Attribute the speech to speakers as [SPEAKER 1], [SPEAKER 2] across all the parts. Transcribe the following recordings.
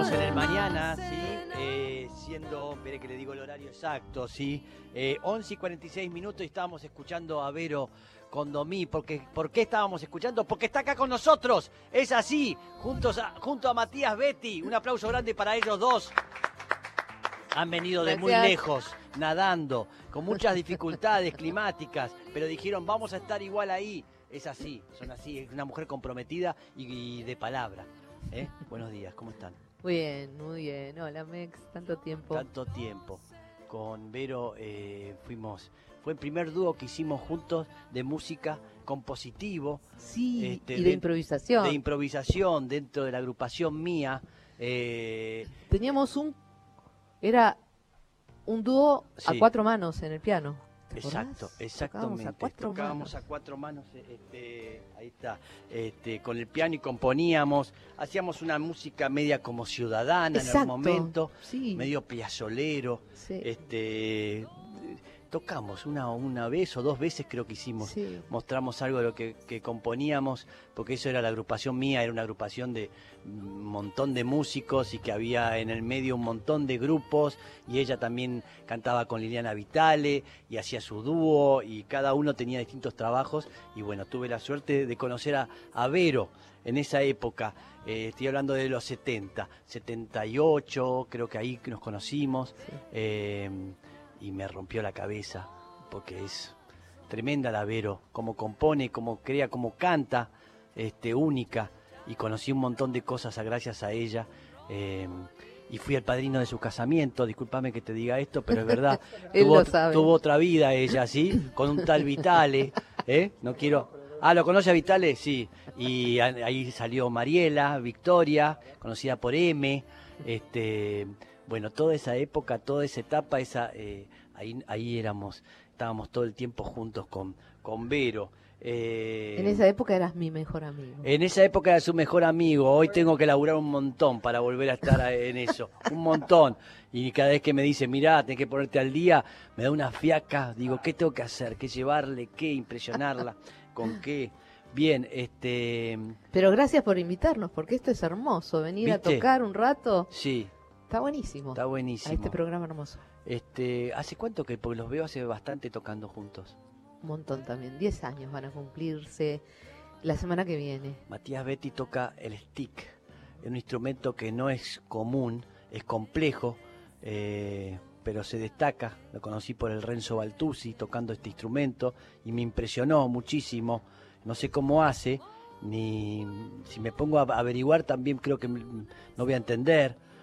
[SPEAKER 1] Estamos en el mañana, ¿sí? Eh, siendo, espere que le digo el horario exacto, ¿sí? Eh, 11 y 46 minutos y estábamos escuchando a Vero Condomí. Porque, ¿Por qué estábamos escuchando? Porque está acá con nosotros. Es así, juntos a- junto a Matías Betty. Un aplauso grande para ellos dos. Han venido de muy lejos, nadando, con muchas dificultades climáticas, pero dijeron, vamos a estar igual ahí. Es así, son así, es una mujer comprometida y, y de palabra. ¿eh? Buenos días, ¿cómo están?
[SPEAKER 2] Muy bien, muy bien. Hola, Mex, tanto tiempo.
[SPEAKER 1] Tanto tiempo. Con Vero eh, fuimos, fue el primer dúo que hicimos juntos de música compositivo,
[SPEAKER 2] sí,
[SPEAKER 1] este,
[SPEAKER 2] y de,
[SPEAKER 1] de-
[SPEAKER 2] improvisación.
[SPEAKER 1] de improvisación dentro de la agrupación mía. eh,
[SPEAKER 2] Teníamos un. Era un dúo a cuatro manos en el piano. ¿Te
[SPEAKER 1] Exacto, exactamente.
[SPEAKER 2] Tocábamos a cuatro
[SPEAKER 1] Tocábamos
[SPEAKER 2] manos.
[SPEAKER 1] a cuatro manos, este, ahí está, este, con el piano y componíamos, hacíamos una música media como ciudadana en algún momento,
[SPEAKER 2] Sí,
[SPEAKER 1] medio piazolero,
[SPEAKER 2] sí,
[SPEAKER 1] este, tocamos una, una vez o dos veces creo que hicimos,
[SPEAKER 2] sí.
[SPEAKER 1] mostramos algo de lo que, que componíamos, porque eso era la agrupación mía, era una agrupación de un montón de músicos y que había en el medio un montón de grupos y ella también cantaba con Liliana Vitale y hacía su dúo y cada uno tenía distintos trabajos y bueno, tuve la suerte de conocer a, a Vero en esa época, eh, estoy hablando de los 70, 78, creo que ahí nos conocimos
[SPEAKER 2] sí.
[SPEAKER 1] eh, y me rompió la cabeza porque es tremenda la Vero, como compone, como crea, como canta, este, única y conocí un montón de cosas a- gracias a ella eh, y fui el padrino de su casamiento, discúlpame que te diga esto, pero es verdad, tuvo, otra vida ella, ¿sí? Con un tal Vitale, ¿eh? No quiero... Ah, ¿lo conoce a Vitale? Sí. Y ahí salió Mariela, Victoria, conocida por M, este... Bueno, toda esa época, toda esa etapa, esa, eh, ahí, ahí éramos, estábamos todo el tiempo juntos con, con Vero. Eh,
[SPEAKER 2] En esa época eras mi mejor amigo.
[SPEAKER 1] en esa época era su mejor amigo. Hoy tengo que laburar un montón para volver a estar en eso. Un montón. Y cada vez que me dice, mirá, tenés que ponerte al día, me da una fiaca. Digo, ¿qué tengo que hacer? ¿Qué llevarle? ¿Qué impresionarla? ¿Con qué? Bien, este.
[SPEAKER 2] Pero gracias por invitarnos, porque esto es hermoso. Venir a tocar un rato.
[SPEAKER 1] Sí,
[SPEAKER 2] Está buenísimo.
[SPEAKER 1] está
[SPEAKER 2] a
[SPEAKER 1] buenísimo.
[SPEAKER 2] este programa hermoso.
[SPEAKER 1] Este, ¿Hace cuánto que los veo hace bastante tocando juntos?
[SPEAKER 2] Un montón también. Diez años van a cumplirse la semana que viene.
[SPEAKER 1] Matías Betty toca el stick, un instrumento que no es común, es complejo, eh, pero se destaca. Lo conocí por el Renzo Baltusi tocando este instrumento y me impresionó muchísimo. No sé cómo hace, ni si me pongo a averiguar también creo que no voy a entender.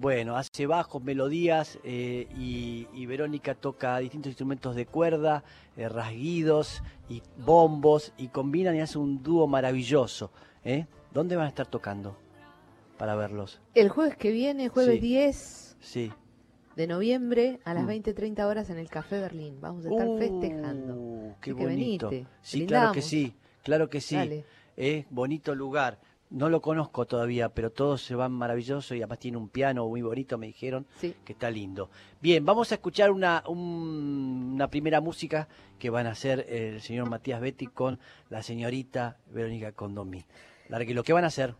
[SPEAKER 1] Bueno, hace bajos, melodías eh, y, y Verónica toca distintos instrumentos de cuerda, eh, rasguidos y bombos y combinan y hace un dúo maravilloso. ¿eh? ¿Dónde van a estar tocando para verlos?
[SPEAKER 2] El jueves que viene, jueves
[SPEAKER 1] Sí.
[SPEAKER 2] 10
[SPEAKER 1] Sí.
[SPEAKER 2] de noviembre, a las
[SPEAKER 1] Mm.
[SPEAKER 2] 20.30 horas en el Café Berlín. Vamos a estar
[SPEAKER 1] Uh,
[SPEAKER 2] festejando.
[SPEAKER 1] Qué
[SPEAKER 2] Así que
[SPEAKER 1] bonito.
[SPEAKER 2] venite,
[SPEAKER 1] sí, claro que sí, claro que sí.
[SPEAKER 2] Dale.
[SPEAKER 1] Eh, bonito lugar. No lo conozco todavía, pero todos se van maravilloso y además tiene un piano muy bonito, me dijeron.
[SPEAKER 2] Sí.
[SPEAKER 1] que está lindo. Bien, vamos a escuchar una, un- una primera música que van a hacer el señor Matías Betty con la señorita Verónica Condomí. ¿lo que van a hacer?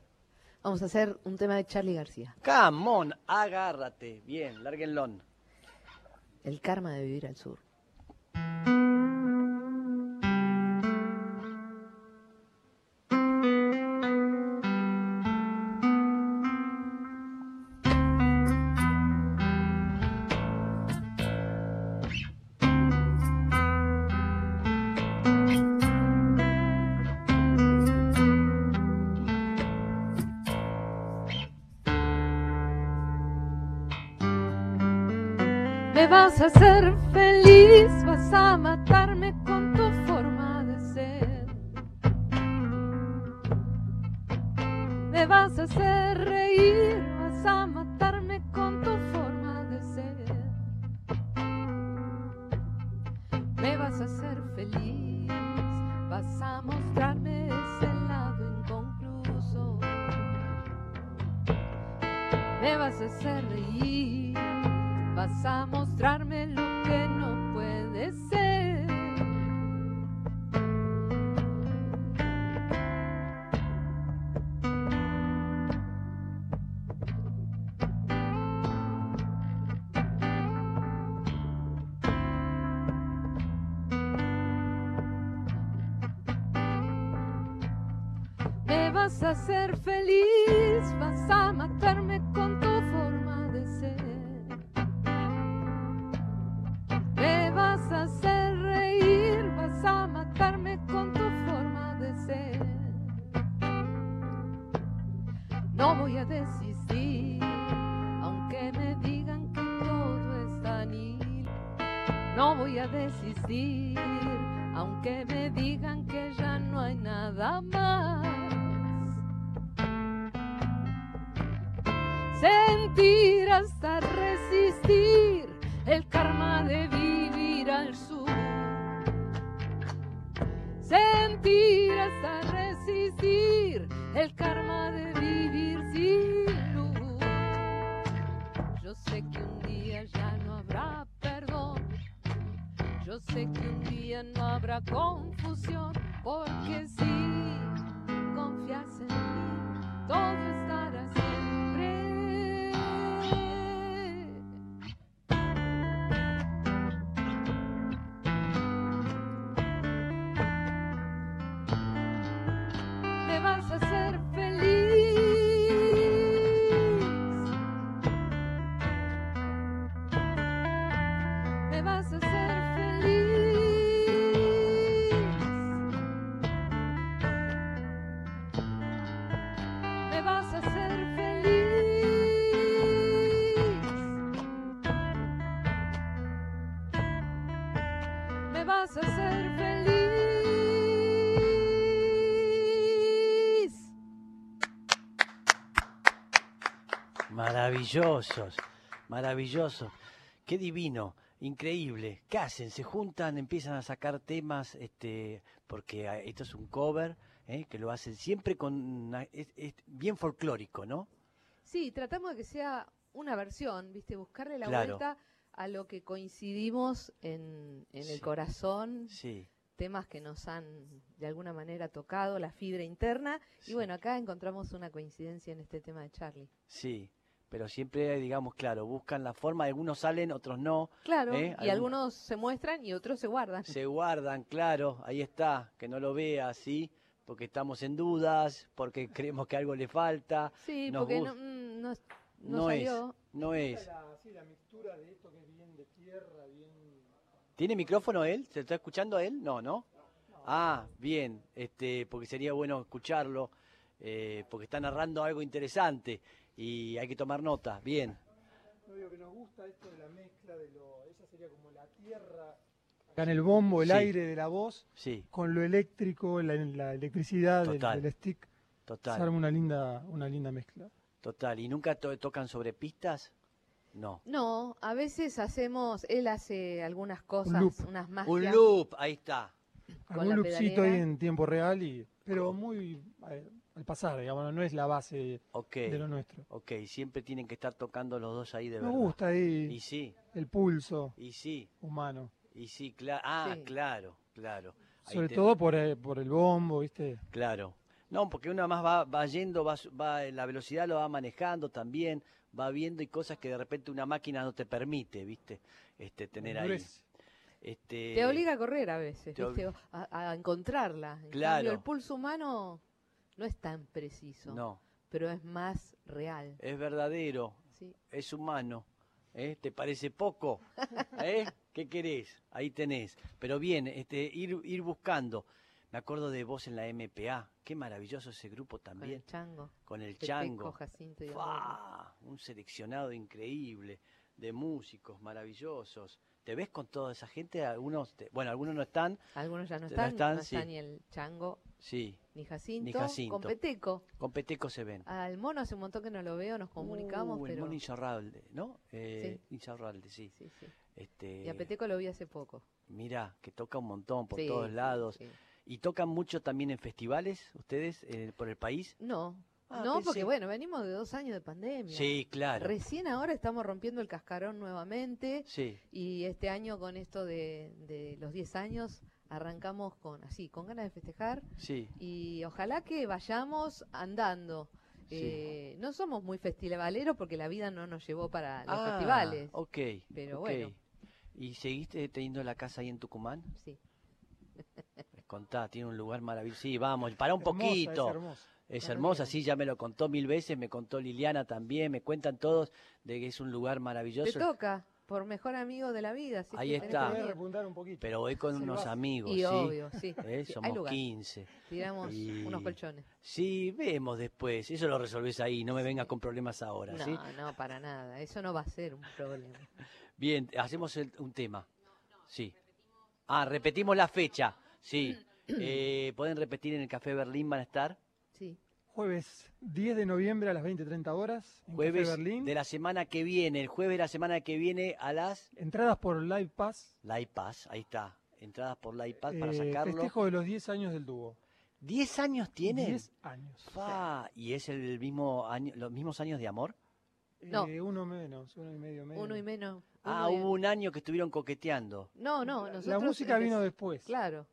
[SPEAKER 2] Vamos a hacer un tema de Charlie García.
[SPEAKER 1] Come on, agárrate. Bien, lárguenlo.
[SPEAKER 2] El karma de vivir al sur.
[SPEAKER 3] Vas a hacer feliz, vas a matarme con tu forma de ser. Me vas a hacer reír, vas a matarme
[SPEAKER 2] vas a hacer feliz, vas a matarme con tu forma de ser. Me vas a hacer reír, vas a matarme con tu forma de ser. No voy a desistir, aunque me digan que todo está nil. No voy a desistir, Sentir hasta resistir el karma de vivir al sur. Sentir hasta resistir el karma de vivir sin luz. Yo sé que un día ya no habrá perdón. Yo sé que un día no habrá confusión, porque
[SPEAKER 1] Maravillosos, maravillosos. Qué divino, increíble. ¿Qué hacen? Se juntan, empiezan a sacar temas, este, porque ah, esto es un cover, ¿eh? que lo hacen siempre con una- es, es bien folclórico, ¿no?
[SPEAKER 4] Sí, tratamos de que sea una versión, ¿viste? Buscarle la
[SPEAKER 1] Claro.
[SPEAKER 4] vuelta a lo que coincidimos en, en
[SPEAKER 1] Sí.
[SPEAKER 4] el corazón,
[SPEAKER 1] Sí.
[SPEAKER 4] temas que nos han de alguna manera tocado, la fibra interna.
[SPEAKER 1] Sí.
[SPEAKER 4] Y bueno, acá encontramos una coincidencia en este tema de Charlie.
[SPEAKER 1] Sí, pero siempre, digamos, claro, buscan la forma, algunos salen, otros no,
[SPEAKER 4] Claro,
[SPEAKER 1] ¿Eh?
[SPEAKER 4] y algunos se muestran y otros se guardan.
[SPEAKER 1] se guardan, claro, ahí está, que no lo vea, ¿sí? Porque estamos en dudas, porque creemos que algo le falta,
[SPEAKER 4] Sí,
[SPEAKER 1] Nos
[SPEAKER 4] porque
[SPEAKER 1] gusta.
[SPEAKER 4] no, mm, no, no
[SPEAKER 1] no es, no es.
[SPEAKER 5] La, sí, la mixtura de esto que es bien de tierra, bien...
[SPEAKER 1] ¿Tiene micrófono él? ¿Se está escuchando él? No, ¿no? Ah, bien, este, porque sería bueno escucharlo, eh, porque está narrando algo interesante y hay que tomar nota. Bien,
[SPEAKER 5] No digo que nos gusta esto de la mezcla de lo... Esa sería como la tierra... Acá en el bombo, el
[SPEAKER 1] Sí.
[SPEAKER 5] aire de la voz,
[SPEAKER 1] sí,
[SPEAKER 5] con lo eléctrico, la, la electricidad del,
[SPEAKER 1] Total.
[SPEAKER 5] del stick. Se
[SPEAKER 1] total,
[SPEAKER 5] arma una linda, una linda mezcla.
[SPEAKER 1] total. ¿Y nunca to- tocan sobre pistas? No.
[SPEAKER 4] No, a veces hacemos, él hace algunas cosas,
[SPEAKER 5] loop.
[SPEAKER 4] unas magias.
[SPEAKER 1] Un loop, ahí está.
[SPEAKER 4] Con
[SPEAKER 5] Algún loopcito
[SPEAKER 4] pedalera.
[SPEAKER 5] ahí en tiempo real, y pero muy eh, al pasar, digamos, no es la base de lo nuestro.
[SPEAKER 1] ok, siempre tienen que estar tocando los dos ahí de
[SPEAKER 5] Me
[SPEAKER 1] verdad.
[SPEAKER 5] gusta ahí
[SPEAKER 1] Y sí,
[SPEAKER 5] el pulso
[SPEAKER 1] y sí,
[SPEAKER 5] humano.
[SPEAKER 1] y sí, claro. Ah,
[SPEAKER 4] Sí.
[SPEAKER 1] claro, claro. Ahí
[SPEAKER 5] Sobre
[SPEAKER 1] te-
[SPEAKER 5] todo por, eh, por el bombo, ¿viste?
[SPEAKER 1] Claro. No, porque uno más va, va yendo, va, su- va, la velocidad lo va manejando también, va viendo y cosas que de repente una máquina no te permite, ¿viste? Este, tener ahí. Este,
[SPEAKER 4] Te obliga a correr a veces,
[SPEAKER 1] te
[SPEAKER 4] ¿viste? A, a encontrarla. En
[SPEAKER 1] Claro.
[SPEAKER 4] cambio, el pulso humano no es tan preciso,
[SPEAKER 1] No,
[SPEAKER 4] pero es más real.
[SPEAKER 1] es verdadero,
[SPEAKER 4] ¿sí?
[SPEAKER 1] es humano. ¿eh? ¿Te parece poco? ¿Eh? ¿Qué querés? Ahí tenés. Pero bien, este, ir, ir buscando. Me acuerdo de vos en la MPA. Qué maravilloso ese grupo
[SPEAKER 4] Con
[SPEAKER 1] también.
[SPEAKER 4] el chango.
[SPEAKER 1] Con el chango.
[SPEAKER 4] Jacinto y
[SPEAKER 1] ¡Fua! Un seleccionado increíble de músicos maravillosos. ¿Te ves con toda esa gente? Algunos, te- bueno, algunos no están,
[SPEAKER 4] Algunos ya no
[SPEAKER 1] No
[SPEAKER 4] están,
[SPEAKER 1] están,
[SPEAKER 4] no está
[SPEAKER 1] sí.
[SPEAKER 4] ni el chango
[SPEAKER 1] sí,
[SPEAKER 4] ni Jacinto.
[SPEAKER 1] Ni Jacinto.
[SPEAKER 4] Con Peteco.
[SPEAKER 1] con Peteco se ven.
[SPEAKER 4] Al mono hace un montón que no lo veo, nos comunicamos,
[SPEAKER 1] Uh, el
[SPEAKER 4] pero...
[SPEAKER 1] mono Insaurralde, ¿no? Eh, sí.
[SPEAKER 4] Sí, sí.
[SPEAKER 1] Este,
[SPEAKER 4] Y a Peteco lo vi hace poco.
[SPEAKER 1] Mirá, que toca un montón por todos lados. ¿Y tocan mucho también en festivales ustedes eh, por el país?
[SPEAKER 4] No,
[SPEAKER 1] Ah,
[SPEAKER 2] no,
[SPEAKER 1] pensé-
[SPEAKER 2] porque bueno, venimos de dos años de pandemia.
[SPEAKER 1] Sí, claro.
[SPEAKER 2] Recién ahora estamos rompiendo el cascarón nuevamente
[SPEAKER 1] Sí.
[SPEAKER 2] y este año con esto de, de los 10 años arrancamos con así, con ganas de festejar
[SPEAKER 1] Sí.
[SPEAKER 2] y ojalá que vayamos andando.
[SPEAKER 1] Sí.
[SPEAKER 2] Eh, no somos muy festivaleros porque la vida no nos llevó para los
[SPEAKER 1] Ah,
[SPEAKER 2] festivales.
[SPEAKER 1] Ok.
[SPEAKER 2] Pero
[SPEAKER 1] ok.
[SPEAKER 2] bueno.
[SPEAKER 1] ¿Y seguiste teniendo la casa ahí en Tucumán?
[SPEAKER 2] Sí.
[SPEAKER 1] Contá, tiene un lugar maravilloso. Sí, vamos, para un
[SPEAKER 5] Hermosa,
[SPEAKER 1] poquito.
[SPEAKER 5] Es.
[SPEAKER 1] Es hermosa, sí, ya me lo contó mil veces, me contó Liliana también, me cuentan todos de que es un lugar
[SPEAKER 2] Te
[SPEAKER 1] maravilloso.
[SPEAKER 2] toca, por mejor amigo de la vida. así
[SPEAKER 1] Ahí
[SPEAKER 2] que
[SPEAKER 1] está.
[SPEAKER 2] que
[SPEAKER 5] Puede
[SPEAKER 2] venir.
[SPEAKER 5] repuntar un poquito.
[SPEAKER 1] Pero voy con unos amigos,
[SPEAKER 2] Y
[SPEAKER 1] ¿sí?
[SPEAKER 2] obvio, sí.
[SPEAKER 1] ¿Eh?
[SPEAKER 2] sí,
[SPEAKER 1] Somos
[SPEAKER 2] lugar.
[SPEAKER 1] 15.
[SPEAKER 2] Tiramos
[SPEAKER 1] Y-
[SPEAKER 2] unos colchones.
[SPEAKER 1] Sí, vemos después. Eso lo resolvés ahí, no me vengas con problemas ahora,
[SPEAKER 2] No,
[SPEAKER 1] ¿sí?
[SPEAKER 2] no, para nada. Eso no va a ser un problema.
[SPEAKER 1] Bien, hacemos el- un tema. Sí. Ah, repetimos la fecha. Sí. Eh, ¿Pueden repetir en el Café Berlín? ¿Van a estar?
[SPEAKER 2] Sí.
[SPEAKER 5] Jueves 10 de noviembre a las 20.30 horas en
[SPEAKER 1] Jueves
[SPEAKER 5] Café Berlín.
[SPEAKER 1] de la semana que viene. El jueves de la semana que viene a las...
[SPEAKER 5] Entradas por Live Pass.
[SPEAKER 1] Live Pass, ahí está. Entradas por Live Pass para
[SPEAKER 5] eh,
[SPEAKER 1] sacarlo.
[SPEAKER 5] Festejo de los 10 años del dúo.
[SPEAKER 1] ¿10 años tiene?
[SPEAKER 5] 10 años.
[SPEAKER 1] Fa, ¿Y es el mismo año, los mismos años de amor?
[SPEAKER 2] No.
[SPEAKER 5] Eh, uno menos, uno y medio menos.
[SPEAKER 2] Uno y menos.
[SPEAKER 1] Ah,
[SPEAKER 2] y-
[SPEAKER 1] hubo un año que estuvieron coqueteando.
[SPEAKER 2] No, no,
[SPEAKER 5] La-
[SPEAKER 2] nosotros...
[SPEAKER 5] La música vino después.
[SPEAKER 2] Claro.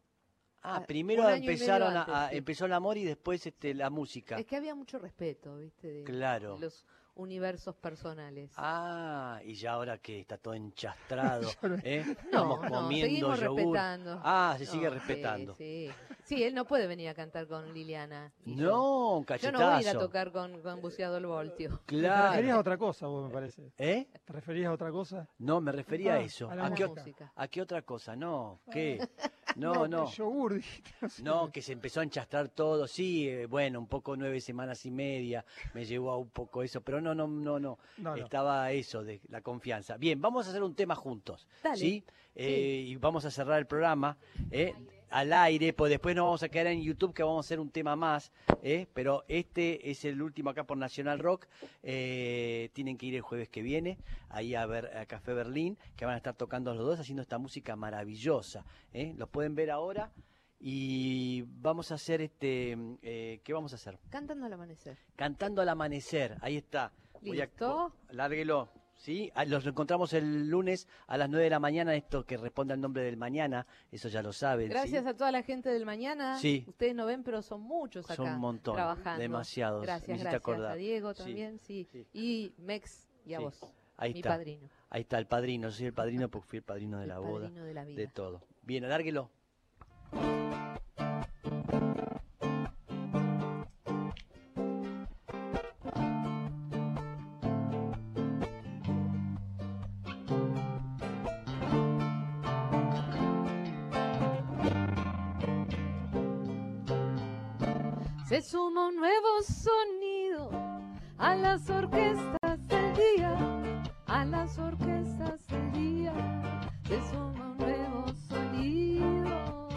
[SPEAKER 1] Ah,
[SPEAKER 2] Ah,
[SPEAKER 1] primero empezaron a,
[SPEAKER 2] antes,
[SPEAKER 1] a-
[SPEAKER 2] sí.
[SPEAKER 1] empezó el amor y después este, la música.
[SPEAKER 2] Es que había mucho respeto, ¿viste? De,
[SPEAKER 1] Claro.
[SPEAKER 2] de los universos personales.
[SPEAKER 1] Ah, y ya ahora que está todo enchastrado,
[SPEAKER 5] Yo no-
[SPEAKER 1] ¿eh?
[SPEAKER 2] no,
[SPEAKER 1] Estamos
[SPEAKER 2] no,
[SPEAKER 1] comiendo
[SPEAKER 2] seguimos
[SPEAKER 1] yogur.
[SPEAKER 2] respetando.
[SPEAKER 1] Ah, se sigue
[SPEAKER 2] No,
[SPEAKER 1] respetando.
[SPEAKER 2] Sí, sí. él no puede venir a cantar con Liliana. yo.
[SPEAKER 1] No, un
[SPEAKER 2] Yo
[SPEAKER 1] cachetazo.
[SPEAKER 2] no voy a ir a tocar con, con Buceado el Voltio.
[SPEAKER 5] Te referías a
[SPEAKER 1] Claro.
[SPEAKER 5] otra cosa, vos me parece.
[SPEAKER 1] ¿Eh?
[SPEAKER 5] ¿Te referías a otra cosa?
[SPEAKER 1] No, me refería a
[SPEAKER 5] Ah,
[SPEAKER 1] eso.
[SPEAKER 5] a la
[SPEAKER 1] ¿A qué, a qué otra cosa? No, ¿qué? No, no.
[SPEAKER 5] Yogur, no
[SPEAKER 1] que se empezó a enchastrar todo, sí, eh, bueno, un poco nueve semanas y media, me llevó a un poco eso, pero no, no, no, no,
[SPEAKER 5] No, no.
[SPEAKER 1] estaba eso de la confianza. Bien, vamos a hacer un tema juntos,
[SPEAKER 2] Dale.
[SPEAKER 1] ¿sí? Eh, Y vamos a cerrar el programa ¿eh? Al aire, pues después nos vamos a quedar en YouTube que vamos a hacer un tema más, ¿eh? pero este es el último acá por Nacional Rock, eh, tienen que ir el jueves que viene, ahí a ver a Café Berlín, que van a estar tocando los dos haciendo esta música maravillosa, ¿eh? los pueden ver ahora. Y vamos a hacer este, eh, ¿qué vamos a hacer?
[SPEAKER 2] Cantando al amanecer.
[SPEAKER 1] Cantando al amanecer, ahí está. Voy a-
[SPEAKER 2] ¿Listo?
[SPEAKER 1] Lárguelo, ¿sí? Ah, Los encontramos el lunes a las 9 de la mañana, esto que responde al nombre del mañana, eso ya lo saben. ¿sí?
[SPEAKER 2] Gracias a toda la gente del mañana.
[SPEAKER 1] Sí.
[SPEAKER 2] Ustedes no ven, pero son muchos acá
[SPEAKER 1] Son un montón,
[SPEAKER 2] trabajando.
[SPEAKER 1] demasiados.
[SPEAKER 2] Gracias, gracias.
[SPEAKER 1] acordar.
[SPEAKER 2] A Diego también, sí.
[SPEAKER 1] sí.
[SPEAKER 2] Y Mex y a vos,
[SPEAKER 1] Ahí
[SPEAKER 2] mi
[SPEAKER 1] está,
[SPEAKER 2] padrino.
[SPEAKER 1] ahí está el padrino, yo soy el padrino porque fui el padrino de
[SPEAKER 2] el
[SPEAKER 1] la boda,
[SPEAKER 2] padrino de la vida.
[SPEAKER 1] de todo. Bien, alárguelo.
[SPEAKER 3] Se suma un nuevo sonido a las orquestas del día, a las orquestas del día. Se suma un nuevo sonido.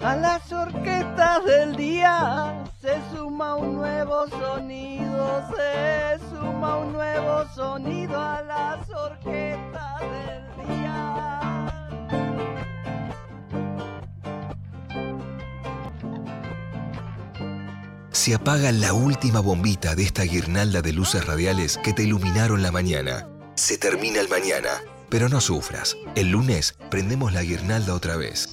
[SPEAKER 1] A las orquestas del día se suma un nuevo sonido, se suma un nuevo sonido a las orquestas del día.
[SPEAKER 6] Se apaga la última bombita de esta guirnalda de luces radiales que te iluminaron la mañana. Se termina el mañana, pero no sufras. El lunes prendemos la guirnalda otra vez.